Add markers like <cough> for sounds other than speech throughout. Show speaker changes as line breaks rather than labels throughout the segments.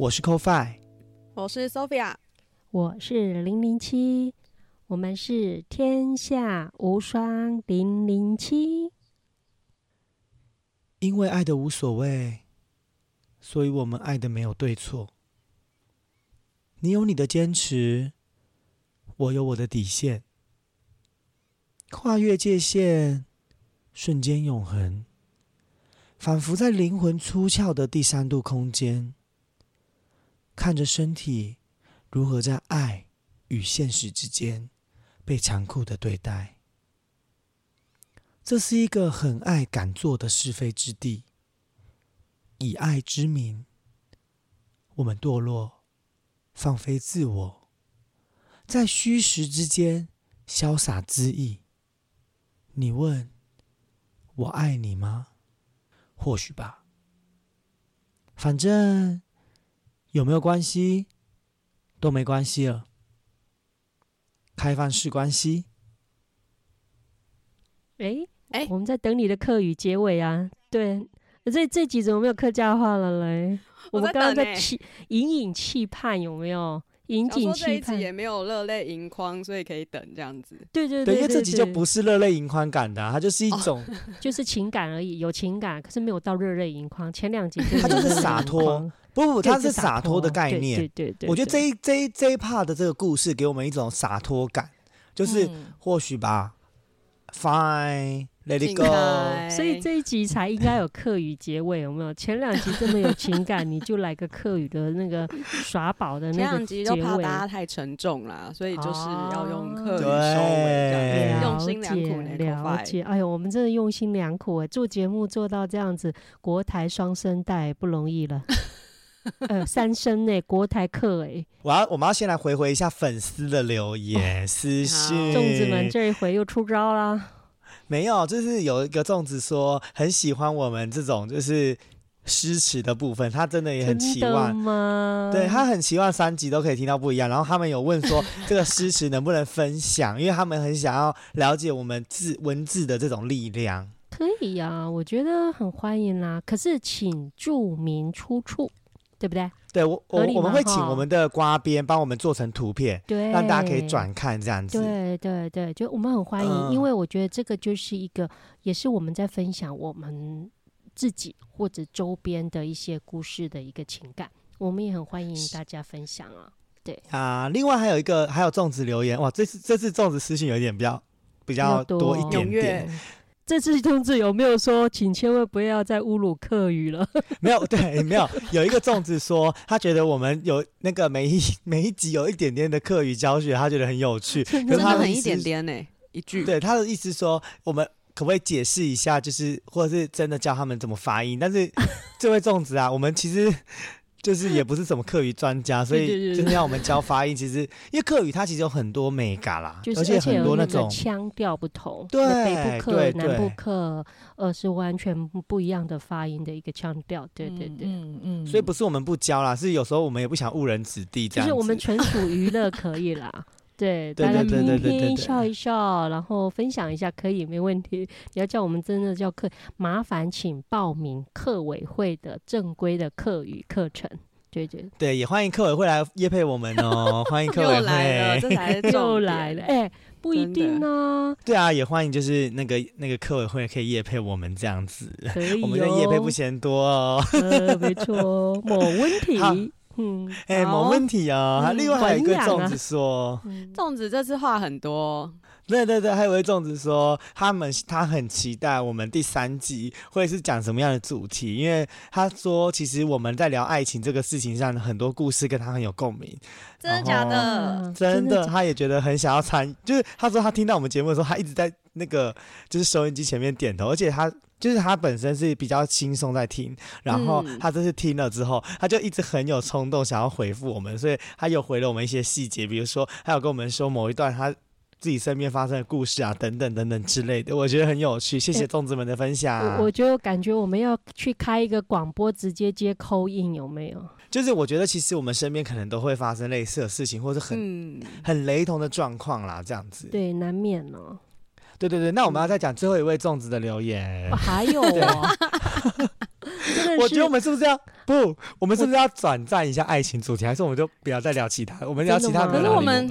我是 CoFi，
我是 Sophia，
我是零零七，我们是天下无双零零七。
因为爱的无所谓，所以我们爱的没有对错。你有你的坚持，我有我的底线。跨越界限，瞬间永恒，仿佛在灵魂出窍的第三度空间，看着身体如何在爱与现实之间被残酷的对待。这是一个很爱敢做的是非之地。以爱之名，我们堕落，放飞自我，在虚实之间潇洒恣意。你问我爱你吗？或许吧。反正有没有关系都没关系了。开放式关系。
哎
哎
我们在等你的课语结尾啊。对，这这集怎么没有客家话了嘞？我们刚刚在期隐隐期盼，有没有？引颈期盼。
一集也没有热泪盈眶，所以可以等这样子。
对，
对对对，
因为这集就不是热泪盈眶感的啊、它就是一种，<laughs>
就是情感而已，有情感，可是没有到热泪盈眶。前两集
它就是洒脱，不不，
对
它是洒脱的概念。
对对对，
我觉得
对
这一这一这一 part 的这个故事给我们一种洒脱感，就是
嗯
或许吧，Fine，Let it go。
所以这一集才应该有客语结尾，有没有？前两集这么有情感，你就来个客语的那个耍宝的那个
两集就
结尾。
怕大家太沉重啦，所以就是要用客语收
对
尾，这样
了
用心良苦呢
解了解，哎呦，我们真的用心良苦哎，做节目做到这样子，国台双声带不容易了，<laughs> 呃，三声呢，国台客哎，
我要我们要先来回回一下粉丝的留言、私信。
粽子们这一回又出招啦，
没有，就是有一个粽子说很喜欢我们这种就是诗词的部分，他真的也很期望。
吗？
对他很期望三集都可以听到不一样，然后他们有问说 <laughs> 这个诗词能不能分享，因为他们很想要了解我们字文字的这种力量。
可以呀、我觉得很欢迎啦。可是请注明出处，对不对？
对我我我们会请我们的瓜编帮我们做成图片，
对，
让大家可以。转看这样子。
对对对，就我们很欢迎，
嗯
因为我觉得这个就是一个，也是我们在分享我们自己或者周边的一些故事的一个情感，我们也很欢迎大家分享啊。
对啊，另外还有一个还有粽子留言，哇，这次这次粽子私信有一点比较比较
多
多一点点，
这次通知有没有说，请千万不要再侮辱客语了？<laughs>
没有对，没有有一个粽子说他觉得我们有那个每一 <laughs> 每一集有一点点的客语教学，他觉得很有趣，可
真
的很一点点呢，一句。
对他的意思说，我们可不可以解释一下，就是或者是真的教他们怎么发音？但是这位粽子啊，我们其实就是也不是什么课语专家，所
对对对
以就是要我们教发音。其实因为课语它其实有很多美感啦，
就是
而且很多那种
腔调不同，
对
那北部课、
对
南部
对
课，呃，是完全不不一样的发音的一个腔调。对对对。
嗯嗯
所以不是我们不教啦，是有时候我们也不想误人子弟这样子。
就是我们纯属娱乐可以啦，<laughs> 对，
对
大家
对对
听一听，
对对对对
笑一笑，然后分享一下可以没问题。你要叫我们真的叫课，麻烦请报名课委会的正规的课语课程。对对，
对，也欢迎课委会来约配我们哦，欢迎课委
又来了，
会。
这才是
又来了，哎、不一定呢，
对啊，也欢迎就是那个那个课委会可以夜配我们这样子，
可以、哦，
我们的夜配不嫌多哦。
呃，没错，某问 <laughs> 题
好，
嗯，
哎，
好
没问题啊。
嗯
另外还有一个粽子说，
嗯。
粽子这次话很多，
对对对，还有一位粽子说，他们他很期待我们第三集会是讲什么样的主题，因为他说其实我们在聊爱情这个事情上的很多故事跟他很有共鸣，
真的假的？
啊
真的，他也觉得很想要参，就是他说他听到我们节目的时候，他一直在那个就是收音机前面点头，而且他就是他本身是比较轻松在听，然后
嗯
他这次听了之后，他就一直很有冲动想要回复我们，所以他有回了我们一些细节，比如说他有跟我们说某一段他。自己身边发生的故事啊，等等等等之类的，我觉得很有趣。谢谢
哎
粽子们的分享。
我我就感觉我们要去开一个广播，直接接扣印，有没有？
就是我觉得其实我们身边可能都会发生类似的事情，或者很、
嗯，
很雷同的状况啦，这样子。
对，难免哦。
对对对，那我们要再讲最后一位粽子的留言
哦。还有 <laughs> 哦，
我觉得我们是不是要不？我们是不是要转战一下爱情主题，还是我们就不要再聊其他？我们聊其他
可是我们
们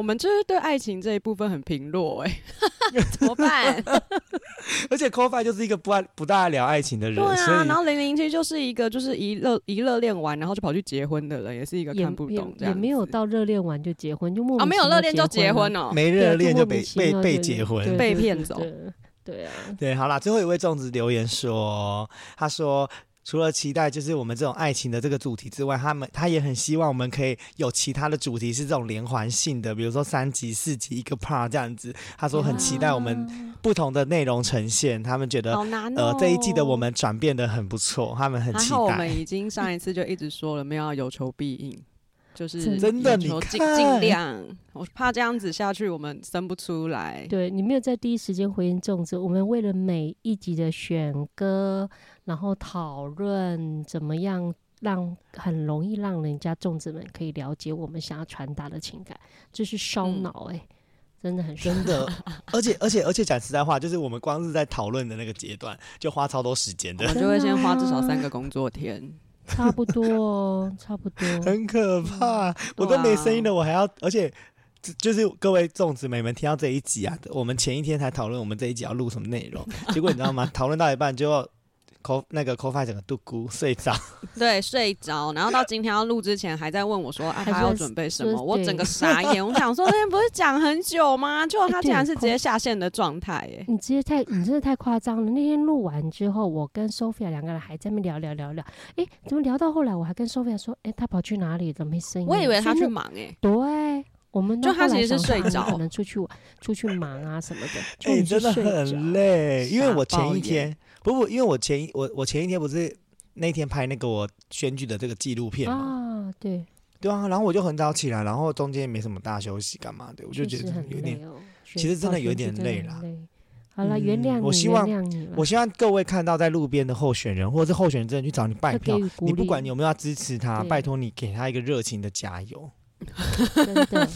我们就是对爱情这一部分很平弱哎、<laughs> 怎么办？<laughs>
而且 c o f i 就是一个不爱不大爱聊爱情的人，
对啊，
以
然后零零七就是一个就是一热一热恋完，然后就跑去结婚的人，也是一个看不懂这
也也，没有到热恋完就结婚，就莫名
啊，没有热恋就结婚
了，
哦，
没热恋就被被被结婚。
被骗走
对对啊，
对，好啦，最后一位粽子留言说，他说。除了期待就是我们这种爱情的这个主题之外，他们他也很希望我们可以有其他的主题是这种连环性的，比如说三集、四集一个 part 这样子。他说很期待我们不同的内容呈现，他们觉得。呃这一季的我们转变的很不错，他们很期
还好我们。已经上一次就一直说了，没有要有求必应，就是
真
的你
尽尽量，我怕这样子下去我们生不出来。
对你没有在第一时间回应粽子，我们为了每一集的选歌，然后讨论怎么样让很容易让人家粽子们可以了解我们想要传达的情感，这是烧
嗯
脑哎、真的很烧
真的，而且而且而且讲实在话，就是我们光是在讨论的那个阶段，就花超多时间的，
我们就会先花至少三个工作天。
差不多哦，差不多。<laughs>
很可怕。我都没声音了，我还要，而且就就是各位粽子妹们听到这一集啊，我们前一天才讨论我们这一集要录什么内容，结果你知道吗？<laughs> 讨论到一半就口那个 c o f i 整个度咕睡着，<laughs> <laughs>
对，睡着，然后到今天要录之前还在问我说，啊，
还
要准备什么？我整个傻眼，我想说那天不是讲很久吗？结果他
哎
竟然是直接下线的状态，哎，
你直接太，你真的太夸张了。那天录完之后，我跟 Sophia 两个人还在那边聊聊聊聊，诶，怎么聊到后来，我还跟 Sophia 说，诶，他跑去哪里？怎么没声音？
我以为他去忙，哎，
对，我们
就他其实是睡着
可能出去出去忙啊什么的。<laughs> 就
哎、
你是
真的很累。因为我前一天不不，因为我前一我我前一天不是那天拍那个我选举的这个纪录片嘛，
啊，对，
对啊，然后我就很早起来，然后中间也没什么大休息干嘛的，我就觉得有点
哦。
其实真的有点累啦。
好了，原
嗯
谅你，
我希望。我希望各位看到在路边的候选人，或者是候选人真的去找你拜票你不管你有没有要支持他，拜托你给他一个热情的加油，
真的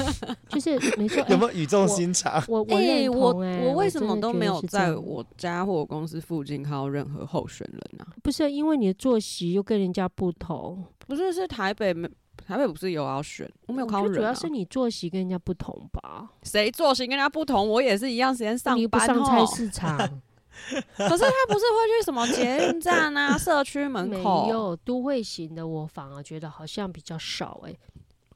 就是 <laughs> 没错。
有
哎
没有语重心长？
我我
我我为什么都没有在我家或我公司附近看到任何候选人啊？
不是因为你的作息又跟人家不同，
不是，是台北没台北不是有要选，我没有看到人、啊。
我觉得主要是你作息跟人家不同吧，
谁作息跟人家不同，我也是一样时间上
你不
班
上菜
哦。
市场，<laughs>
可是他不是会去什么捷运站啊、社区门
没
口？
有都会型的，我反而觉得好像比较少哎、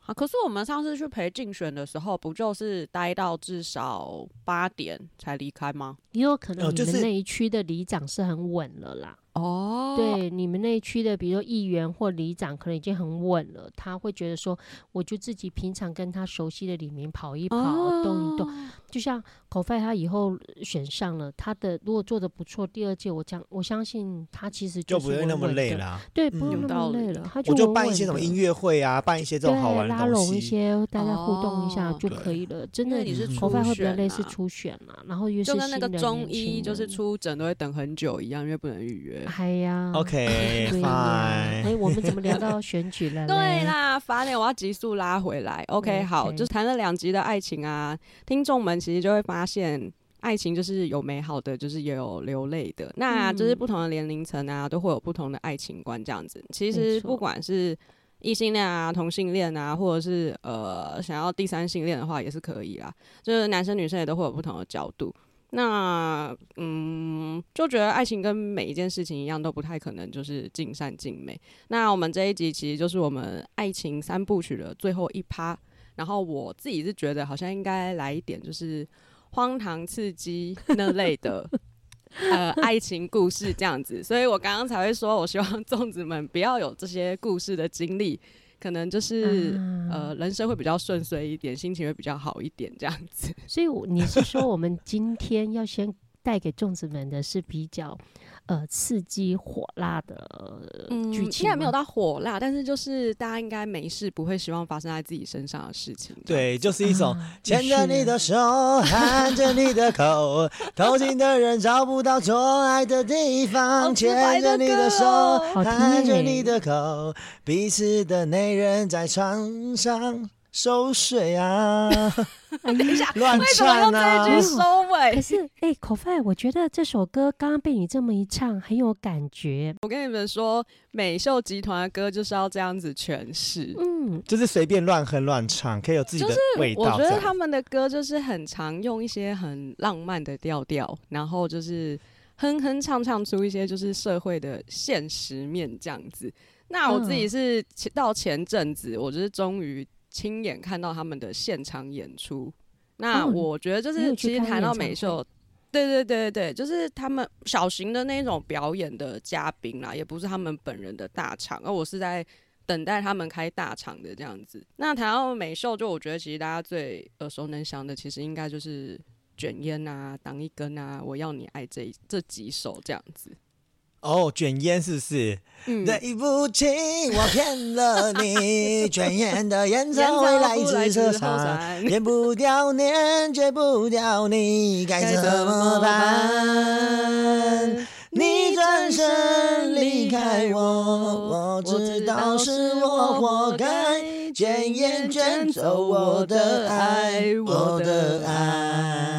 啊，可是我们上次去陪竞选的时候，不就是待到至少八点才离开吗？
也有可
哦
能你
就是
们那一区的里长是很稳了啦。
哦，
对，你们那一区的，比如说议员或里长，可能已经很稳了，他会觉得说，我就自己平常跟他熟悉的里面跑一跑，动一动。就像口费，他以后选上了，他的如果做的不错，第二届我将我相信他其实
就是不会那么累啦，
对，
嗯
不用那么累了，他就
办一些什么音乐会啊，办一些这种好
对，
玩的
拉拢一。些大家互动一下
哦
就可以了，真的
你是
嗯
口
初
费会比较类似初选嘛，然后又是
就跟那个
新的
中医就是出诊都会等很久一样，因为不能预约。
哎呀
OK <laughs>
对呀，哎我们怎么聊到选举了？<laughs>
对，啦，烦点我要急速拉回来。OK，好就是谈了两集的爱情啊，听众们其实就会发现。爱情就是有美好的，就是也有流泪的。那就是
嗯
不同的年龄层啊，都会有不同的爱情观这样子。其
没
实不管是异性恋啊、同性恋啊，或者是呃想要第三性恋的话，也是可以啦。就是男生女生也都会有不同的角度。那嗯，就觉得爱情跟每一件事情一样，都不太可能就是尽善尽美。那我们这一集其实就是我们爱情三部曲的最后一趴。然后我自己是觉得好像应该来一点就是荒唐刺激那类的 <laughs> 呃爱情故事这样子，所以我刚刚才会说，我希望粽子们不要有这些故事的经历，可能就是、
啊
呃人生会比较顺遂一点，心情会比较好一点这样子。
所以我你是说我们今天要先带给粽子们的是比较呃刺激火辣的剧情吗
应该没有到火辣，但是就是大家应该没事不会希望发生在自己身上的事情。
对，就是一种牵着你的手，含着你的口，偷情的人找不到做爱的地方，牵着你的手含着你的口，彼此的内人在床上熟睡啊，
哎 <laughs>
等一下，
乱
为什么用这一句收尾
可？是，哎、口饭，我觉得这首歌刚刚被你这么一唱，很有感觉。
我跟你们说，美秀集团的歌就是要这样子诠释。
嗯，
就是随便乱哼乱唱，可以有自己的味道在。
我觉得他们的歌就是很常用一些很浪漫的调调，然后就是哼哼唱唱出一些就是社会的现实面这样子。那我自己
嗯
是前到前阵子，我就是终于亲眼看到他们的现场演出。那
哦
我觉得就是其实谈到美秀。对对对对，就是他们小型的那种表演的嘉宾啦，也不是他们本人的大场，而我是在等待他们开大场的这样子。那谈到美秀，就我觉得其实大家最耳熟能详的，其实应该就是卷烟啊、挡一根啊、我要你爱这这几首这样子。
哦，卷烟是不是？
嗯，
对不起，我骗了你，<laughs> 卷烟的烟
烟
草味来
草来自后
自车上，
山，
戒不掉，念戒不掉你，该
该
怎么办？你转身离开我，我知道是我活该，卷烟卷走我的爱，我的爱。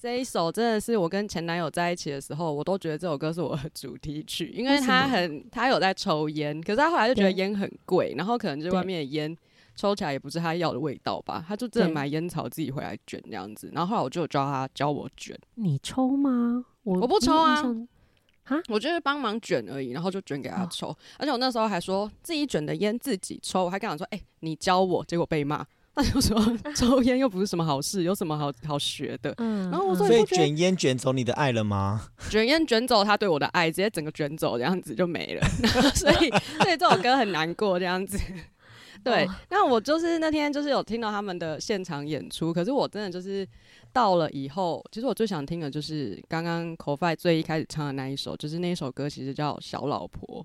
哎、这一首真的是我跟前男友在一起的时候，我都觉得这首歌是我的主题曲，因为他
么
很他有在抽烟，可是他后来就觉得烟很贵，然后可能就是外面的烟抽起来也不是他要的味道吧，他就真的买烟草自己回来卷这样子，然后后来我就教他教我卷，
你抽吗？我
我不抽啊
印象？
我就是帮忙卷而已，然后就卷给他
哦
抽，而且我那时候还说自己卷的烟自己抽，我还跟他说，哎、你教我，结果被骂。他就说抽烟又不是什么好事，有什么好好学的？
嗯，
然后我说
嗯
所以卷烟卷走你的爱了吗？<laughs>
卷烟卷走他对我的爱，直接整个卷走，这样子就没了。<laughs> 然后所以所以这首歌很难过，这样子。<laughs> 对
哦，
那我就是那天就是有听到他们的现场演出，可是我真的就是到了以后，其实我最想听的就是刚刚 c o f i 最一开始唱的那一首，就是那一首歌其实叫《小老婆》。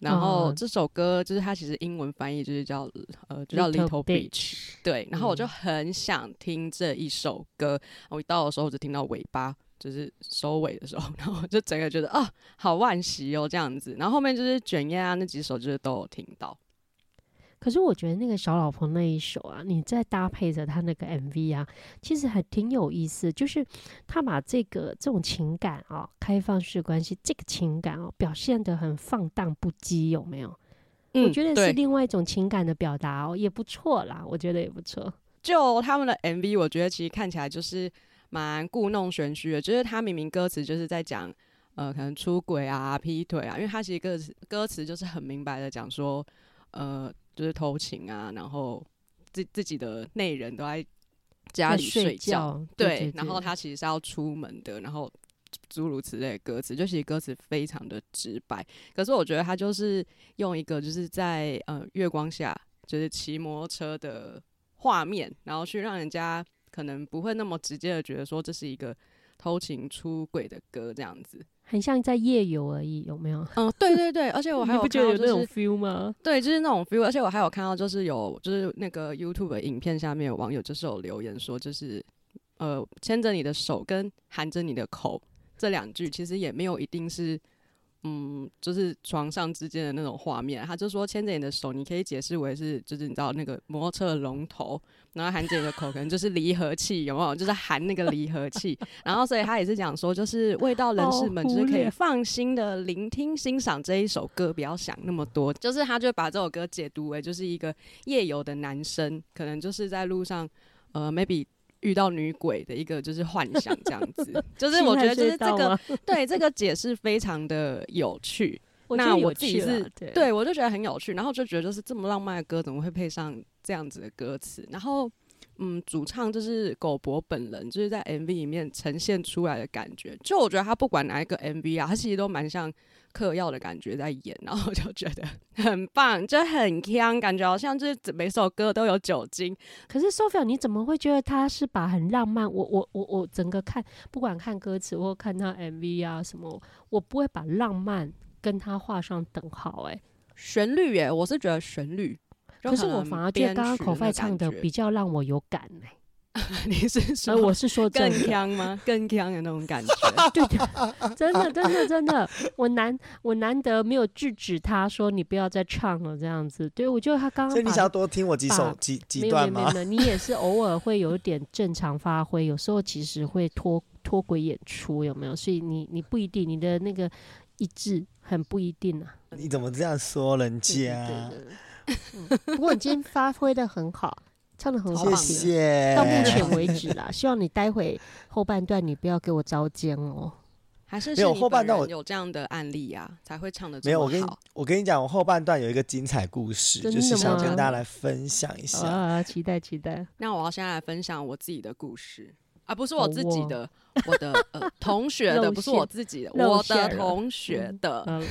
然后
哦
这首歌就是它其实英文翻译就是叫呃就叫
Little
Beach，对，然后我就
嗯
很想听这一首歌，我一到的时候只听到尾巴，就是收尾的时候，<laughs> 然后我就整个觉得啊，好惋惜哦这样子。然后后面就是卷烟啊那几首，就是都有听到。
可是我觉得那个小老婆那一首啊，你再搭配着他那个 MV 啊，其实还挺有意思。就是他把这个这种情感啊，开放式关系这个情感哦，表现得很放荡不羁，有没有？我觉得是另外一种情感的表达哦，也不错啦，我觉得也不错。
就他们的 MV，我觉得其实看起来就是蛮故弄玄虚的，就是他明明歌词就是在讲呃可能出轨啊、劈腿啊，因为他其实歌词歌词就是很明白的讲说呃就是偷情啊，然后自自己的内人都在家里
在睡
睡觉，
觉对，
然后他其实是要出门的，然后诸如此类的歌词，就其实歌词非常的直白，可是我觉得他就是用一个就是在呃月光下就是骑摩托车的画面，然后去让人家可能不会那么直接的觉得说这是一个偷情出轨的歌这样子。
很像在夜游而已，有没有？
嗯，<laughs> 对对对，而且我还有看到就
觉得有那种
是
feel 吗？
对，就是那种 feel，而且我还有看到就是有就是那个 YouTube 的影片下面有网友就是有留言说，就是呃牵着你的手跟含着你的口这两句，其实也没有一定是。嗯，就是床上之间的那种画面，他就说牵着你的手，你可以解释为是，就是你知道那个摩托车的龙头，然后含着你的口，可能就是离合器，有没有？就是含那个离合器，然后所以他也是讲说，就是味道人士们就是可以放心的聆听欣赏这一首歌，不要想那么多。就是他就把这首歌解读为就是一个夜游的男生，可能就是在路上，呃，maybe。遇到女鬼的一个就是幻想这样子，<laughs> 就是我觉得就是这个 <laughs> 对这个解释非常的有趣，那我自己是
对。
对我就觉得很有趣，然后就觉得就是这么浪漫的歌怎么会配上这样子的歌词？然后嗯，主唱就是狗博本人，就是在 MV 里面呈现出来的感觉。就我觉得他不管哪一个 MV 啊，他其实都蛮像嗑药的感觉在演，然后我就觉得 <laughs> 很棒，就很香，感觉好像就是每首歌都有酒精。
可是 Sophia，你怎么会觉得他是把很浪漫？我我我我整个看，不管看歌词或看他 MV 啊什么，我不会把浪漫跟他画上等号、欸。哎，
旋律耶，我是觉得旋律，就
可是我反而觉得刚刚口费
那感觉
唱的比较让我有感哎、<laughs>
你是说
呃，我是说真
更
的，
香吗？<laughs> 更香的那种感觉。<laughs>
对对，真的真的真的，我难我难得没有制止他说你不要再唱了这样子。对我觉得他刚刚把
所以你想要多听我几首
把
几几段吗？
有没有没有，你也是偶尔会有一点正常发挥，有时候其实会脱脱轨演出，有没有？所以你你不一定，你的那个一致很不一定啊。
你怎么这样说人家？
对对对嗯 <laughs> 不过你今天发挥的很好，唱的很好
谢
听。
谢。
到目前为止啦，<laughs> 希望你待会后半段你不要给我招奸哦。
还是是你本
后半段
有这样的案例啊，才会唱的
没有，我跟你
好。
我跟你讲，我后半段有一个精彩故事，就是想
吗
跟大家来分享一下。
啊，期待期待。
那我要现在来分享我自己的故事啊，不是我自己的，我的呃 <laughs> 同学的，不是我自己的，我的同学
嗯
的。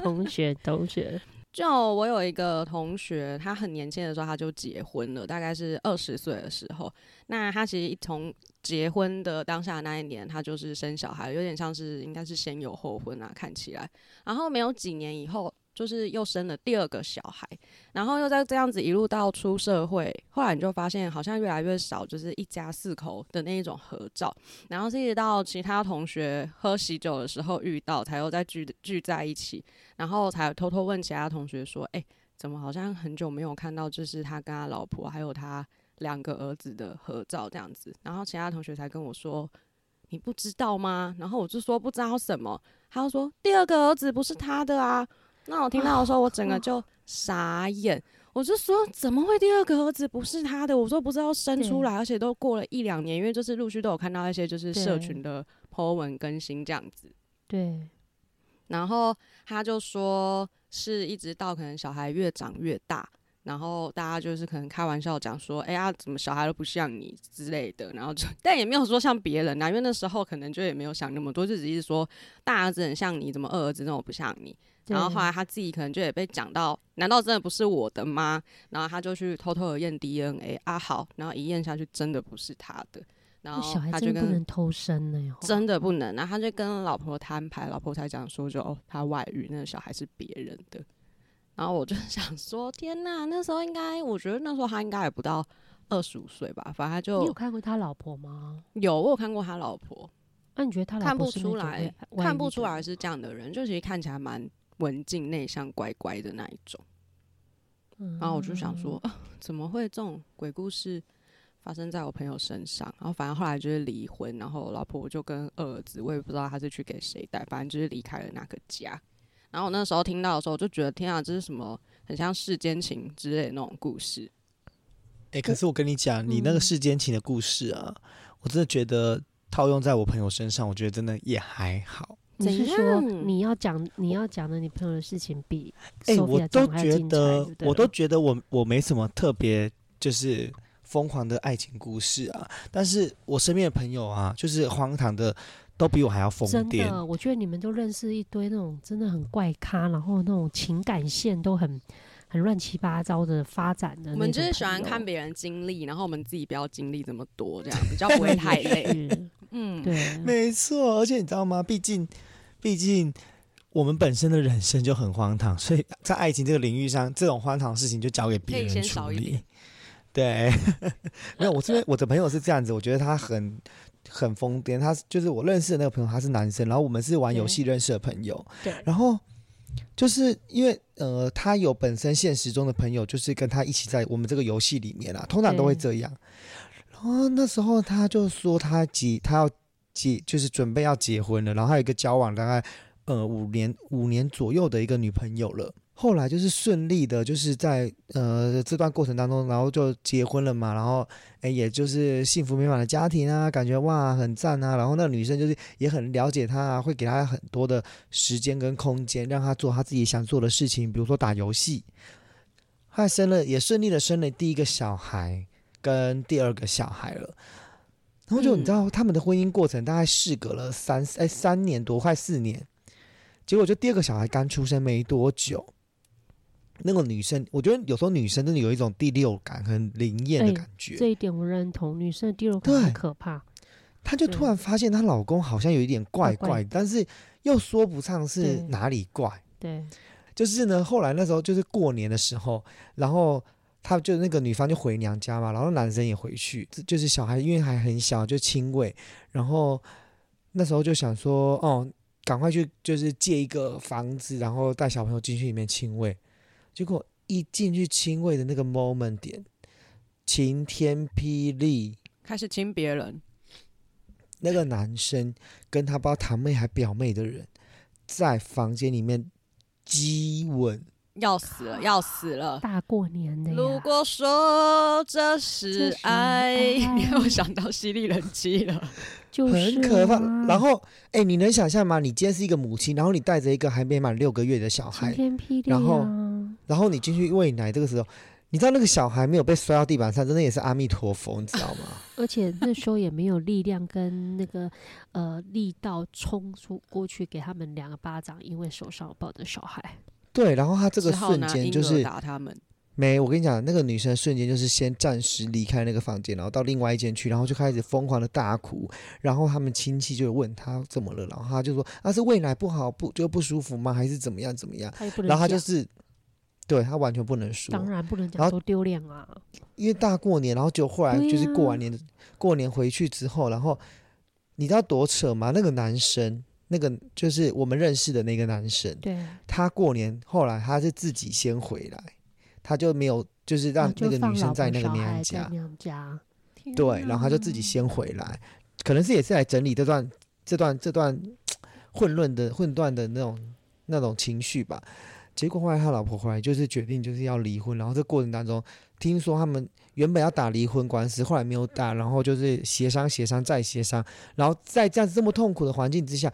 同学同学，
就我有一个同学，他很年轻的时候他就结婚了，大概是二十岁的时候。那他其实从结婚的当下那一年，他就是生小孩，有点像是应该是先有后婚啊，看起来。然后没有几年以后，就是又生了第二个小孩，然后又在这样子一路到出社会，后来你就发现好像越来越少，就是一家四口的那一种合照。然后是一直到其他同学喝喜酒的时候遇到，才又再聚聚在一起。然后才偷偷问其他同学说：“哎、怎么好像很久没有看到，就是他跟他老婆还有他两个儿子的合照这样子？”然后其他同学才跟我说：“你不知道吗？”然后我就说不知道什么，他就说第二个儿子不是他的啊。那我听到的时候，我整个就傻眼。我就说怎么会第二个儿子不是他的？我说不知道生出来，而且都过了一两年，因为就是陆续都有看到一些就是社群的 po 文更新这样子。
对，
然后他就说，是一直到可能小孩越长越大，然后大家就是可能开玩笑讲说，哎呀，怎么小孩都不像你之类的，然后就但也没有说像别人啊，因为那时候可能就也没有想那么多，就只是说大儿子很像你，怎么二儿子那种不像你。然后后来他自己可能就也被讲到，难道真的不是我的吗？然后他就去偷偷的验 DNA 啊，好，然后一验下去真的不是他的，然后
那小孩
他就
真的不
跟
能偷生呢，
真的不能，然后他就跟老婆摊牌，老婆才讲说就哦，他外遇，那个小孩是别人的。然后我就 <laughs> 想说，天呐，那时候应该，我觉得那时候他应该也不到二十五岁吧，反正他就
你有看过他老婆吗？
有我有看过他老婆，
那你觉得他老
看不
婆是那种
出来看不出来是这样的人，就其实看起来蛮文静、内向、乖乖的那一种。然后我就想说，
嗯
啊，怎么会这种鬼故事发生在我朋友身上？然后反正后来就是离婚，然后老婆就跟二儿子，我也不知道他是去给谁带，反正就是离开了那个家。然后我那时候听到的时候，我就觉得天啊，这是什么很像世间情之类的那种故事。
哎、可是我跟你讲，你那个
嗯
世间情的故事啊，我真的觉得套用在我朋友身上，我觉得真的也还好。
怎
你是说你要讲你要讲的你朋友的事情比
哎、我都觉得我都觉得我我没什么特别就是疯狂的爱情故事啊，但是我身边的朋友啊，就是荒唐的，都比我还要疯
真
癫。
的，我觉得你们都认识一堆那种真的很怪咖，然后那种情感线都很很乱七八糟的发展的。
我们就是喜欢看别人经历，然后我们自己不要经历这么多，这样比较 <laughs> 不会太累。嗯，
对，
没错，而且你知道吗？毕竟，毕竟我们本身的人生就很荒唐，所以在爱情这个领域上，这种荒唐的事情就交给别人处理。对，没有，我这边我的朋友是这样子，我觉得他很很疯癫。他就是我认识的那个朋友，他是男生，然后我们是玩游戏认识的朋友，
对
然后就是因为呃，他有本身现实中的朋友，就是跟他一起在我们这个游戏里面啊，通常都会这样。然后那时候他就说他结他要结，就是准备要结婚了，然后还有一个交往大概呃五年五年左右的一个女朋友了。后来就是顺利的，就是在呃这段过程当中，然后就结婚了嘛，然后哎也就是幸福美满的家庭啊，感觉哇很赞啊。然后那个女生就是也很了解他啊，会给他很多的时间跟空间，让他做他自己想做的事情，比如说打游戏。后来生了也顺利的生了第一个小孩，跟第二个小孩了。然后就你知道他们的婚姻过程大概事隔了三哎三年多，快四年。结果就第二个小孩刚出生没多久，那个女生，我觉得有时候女生真的有一种第六感，很灵验的
哎
感觉。
这一点我认同，女生的第六感很可怕。
她就突然发现她老公好像有一点怪
怪怪
怪，但是又说不上是哪里怪。
对，
就是呢，后来那时候就是过年的时候，然后他就那个女方就回娘家嘛，然后男生也回去，就是小孩因为还很小就亲喂，然后那时候就想说，哦，赶快去就是借一个房子，然后带小朋友进去里面亲喂，结果一进去亲喂的那个 moment 点，晴天霹雳，
开始亲别人，
那个男生跟他不知道堂妹还表妹的人，在房间里面激吻。
要死了，要死了。
大过年的，
如果说这是爱，
爱
你让我想到犀利人妻了。<laughs>
就是
很可怕。
啊
然后，哎、你能想象吗？你今天是一个母亲，然后你带着一个还没满六个月的小孩，
天霹雳
然后
啊
然后你进去喂奶，这个时候，你知道那个小孩没有被摔到地板上，真的也是阿弥陀佛，你知道吗？<laughs>
而且那时候也没有力量跟那个呃力道冲出过去给他们两个巴掌，因为手上抱着小孩。
对，然后他这个瞬间就是
打他们，
没，我跟你讲，那个女生瞬间就是先暂时离开那个房间，然后到另外一间去，然后就开始疯狂的大哭，然后他们亲戚就问她怎么了，然后她就说啊是喂奶不好不就不舒服吗？还是怎么样怎么样？然后她就是，对她完全不能说，
当然不能讲多丢脸啊！
因为大过年，然后就后来就是过完
啊
年，过年回去之后，然后你知道多扯吗？那个男生，那个就是我们认识的那个男生，
对，
他过年后来他是自己先回来，他就没有就是让那个女生在那个娘家，
娘家，
对，然后他就自己先回来，可能是也是来整理这段这段这段混乱的混乱的那种那种情绪吧。结果后来他老婆回来，就是决定就是要离婚，然后这过程当中，听说他们原本要打离婚官司，后来没有打，然后就是协商协商再协商，然后在这样子这么痛苦的环境之下，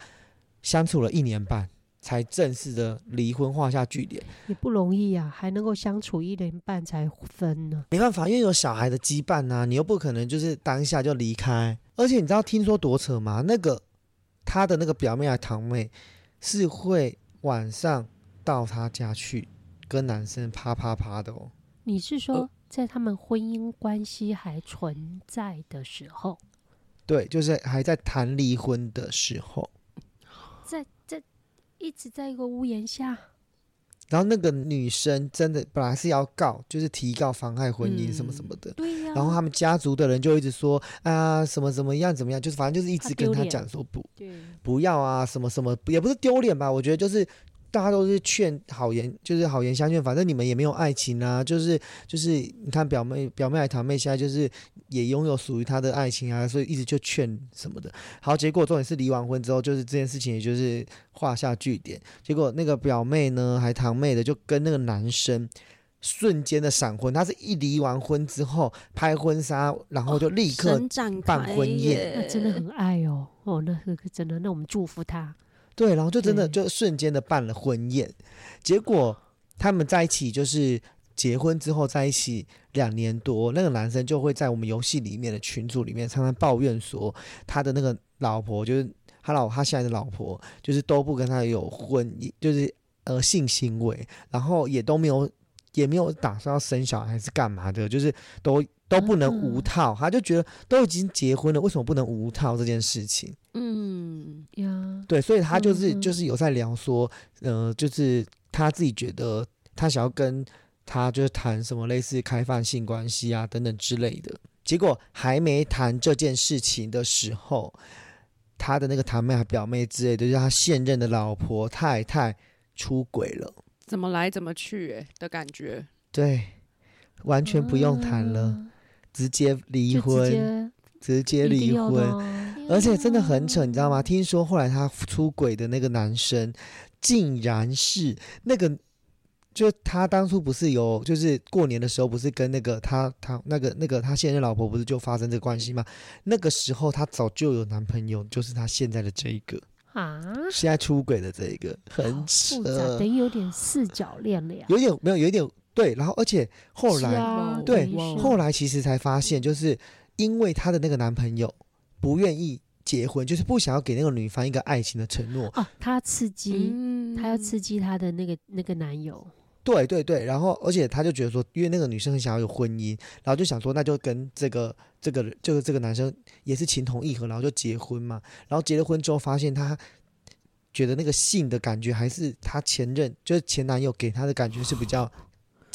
相处了一年半，才正式的离婚画下句点。
也不容易啊，还能够相处一年半才分呢。
没办法，因为有小孩的羁绊呐、你又不可能就是当下就离开。而且你知道听说多扯吗？那个他的那个表妹还堂妹是会晚上到他家去跟男生啪啪啪的哦。
你是说在他们婚姻关系还存在的时候，
对，就是还在谈离婚的时候，
一直在一个屋檐下，
然后那个女生真的本来是要告，就是提告妨害婚姻什么什么的。
对呀、
然后他们家族的人就一直说啊什么怎么样怎么样，就是反正就是一直跟他讲说不
对
不要啊，什么什么，也不是丢脸吧？我觉得就是大家都是劝好言，就是好言相劝。反正你们也没有爱情啊，就是就是你看表妹表妹还堂妹现在就是也拥有属于她的爱情啊，所以一直就劝什么的。好，结果重点是离完婚之后，就是这件事情也就是画下句点。结果那个表妹呢，还堂妹的，就跟那个男生。瞬间的闪婚，她是一离完婚之后拍婚纱，然后就立刻办婚宴
耶
那真的很爱哦，哦，那个真的，那我们祝福他。
对，然后就真的就瞬间的办了婚宴，结果他们在一起就是结婚之后在一起两年多，那个男生就会在我们游戏里面的群组里面常常抱怨说，他的那个老婆就是他老他现在的老婆就是都不跟他有婚，就是呃性行为，然后也都没有也没有打算要生小孩还是干嘛的，就是都都不能无
嗯
套，他就觉得都已经结婚了，为什么不能无套这件事情？
嗯，
呀，
对，所以他就是、
嗯嗯
就是有在聊说，呃，就是他自己觉得他想要跟他就是谈什么类似开放性关系啊等等之类的。结果还没谈这件事情的时候，他的那个堂妹、还表妹之类的，就是他现任的老婆太太出轨了，
怎么来怎么去、欸、的感觉。
对，完全不用谈了，
啊
直接离婚，
直接
离婚。而且真的很扯，你知道吗？听说后来他出轨的那个男生，竟然是那个，就他当初不是有，就是过年的时候不是跟那个他他那个那个他现任老婆不是就发生这个关系吗？那个时候他早就有男朋友，就是他现在的这一个，
啊，
现在出轨的这一个，很扯
等，于有点四角恋了呀。
有点没有有一点对，然后而且后来、
啊，
对后来其实才发现，就是因为她的那个男朋友不愿意结婚，就是不想要给那个女方一个爱情的承诺。
哦，他要刺激，
嗯
他要刺激他的那个那个男友，
对对对，然后而且他就觉得说，因为那个女生很想要有婚姻，然后就想说，那就跟这个这个就是这个男生也是情投意合，然后就结婚嘛。然后结了婚之后，发现他觉得那个性的感觉还是他前任，就是前男友给他的感觉是比较